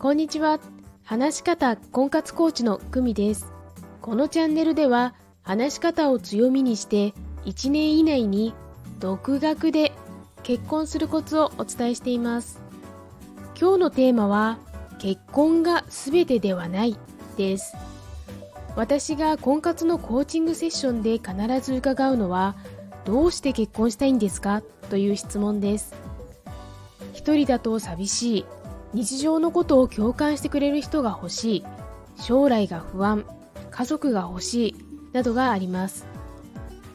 こんにちは。話し方婚活コーチの久美です。このチャンネルでは話し方を強みにして1年以内に独学で結婚するコツをお伝えしています。今日のテーマは結婚が全てではないです。私が婚活のコーチングセッションで必ず伺うのはどうして結婚したいんですか？という質問です。一人だと寂しい日常のことを共感してくれる人が欲しい。将来が不安。家族が欲しい。などがあります。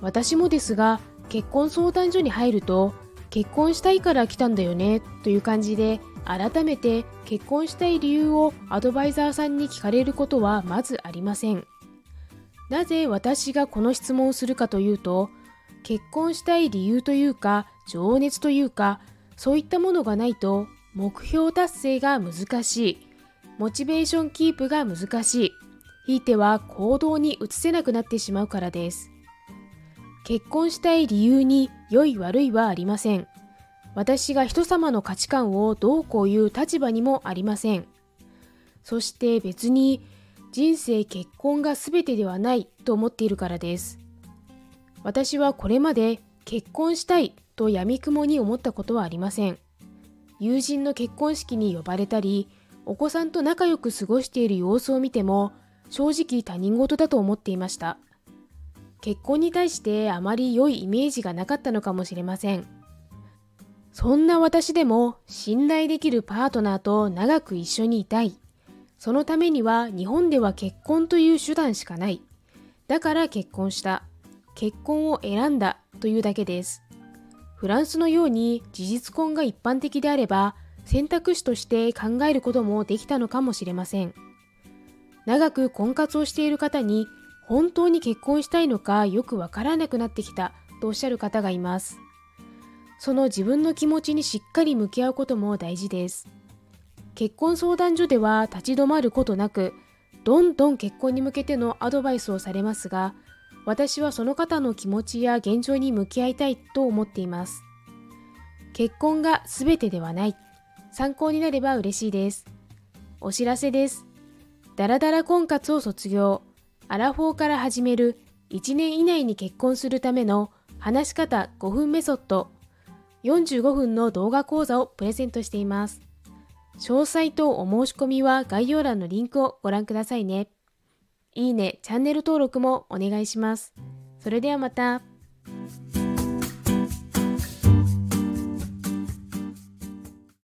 私もですが結婚相談所に入ると結婚したいから来たんだよね。という感じで改めて結婚したい理由をアドバイザーさんに聞かれることはまずありません。なぜ私がこの質問をするかというと結婚したい理由というか情熱というかそういったものがないと目標達成が難しい、モチベーションキープが難しい、ひいては行動に移せなくなってしまうからです。結婚したい理由に良い悪いはありません。私が人様の価値観をどうこういう立場にもありません。そして別に人生結婚が全てではないと思っているからです。私はこれまで結婚したいと闇雲に思ったことはありません。友人の結婚式に呼ばれたり、お子さんと仲良く過ごしている様子を見ても、正直他人事だと思っていました。結婚に対してあまり良いイメージがなかったのかもしれません。そんな私でも信頼できるパートナーと長く一緒にいたい。そのためには日本では結婚という手段しかない。だから結婚した。結婚を選んだというだけです。フランスのように事実婚が一般的であれば選択肢として考えることもできたのかもしれません。長く婚活をしている方に本当に結婚したいのかよくわからなくなってきたとおっしゃる方がいます。その自分の気持ちにしっかり向き合うことも大事です。結婚相談所では立ち止まることなくどんどん結婚に向けてのアドバイスをされますが私はその方の気持ちや現状に向き合いたいと思っています。結婚が全てではない。参考になれば嬉しいです。お知らせです。ダラダラ婚活を卒業、アラフォーから始める1年以内に結婚するための話し方5分メソッド45分の動画講座をプレゼントしています。詳細とお申し込みは概要欄のリンクをご覧くださいね。いいね、チャンネル登録もお願いします。それではまた。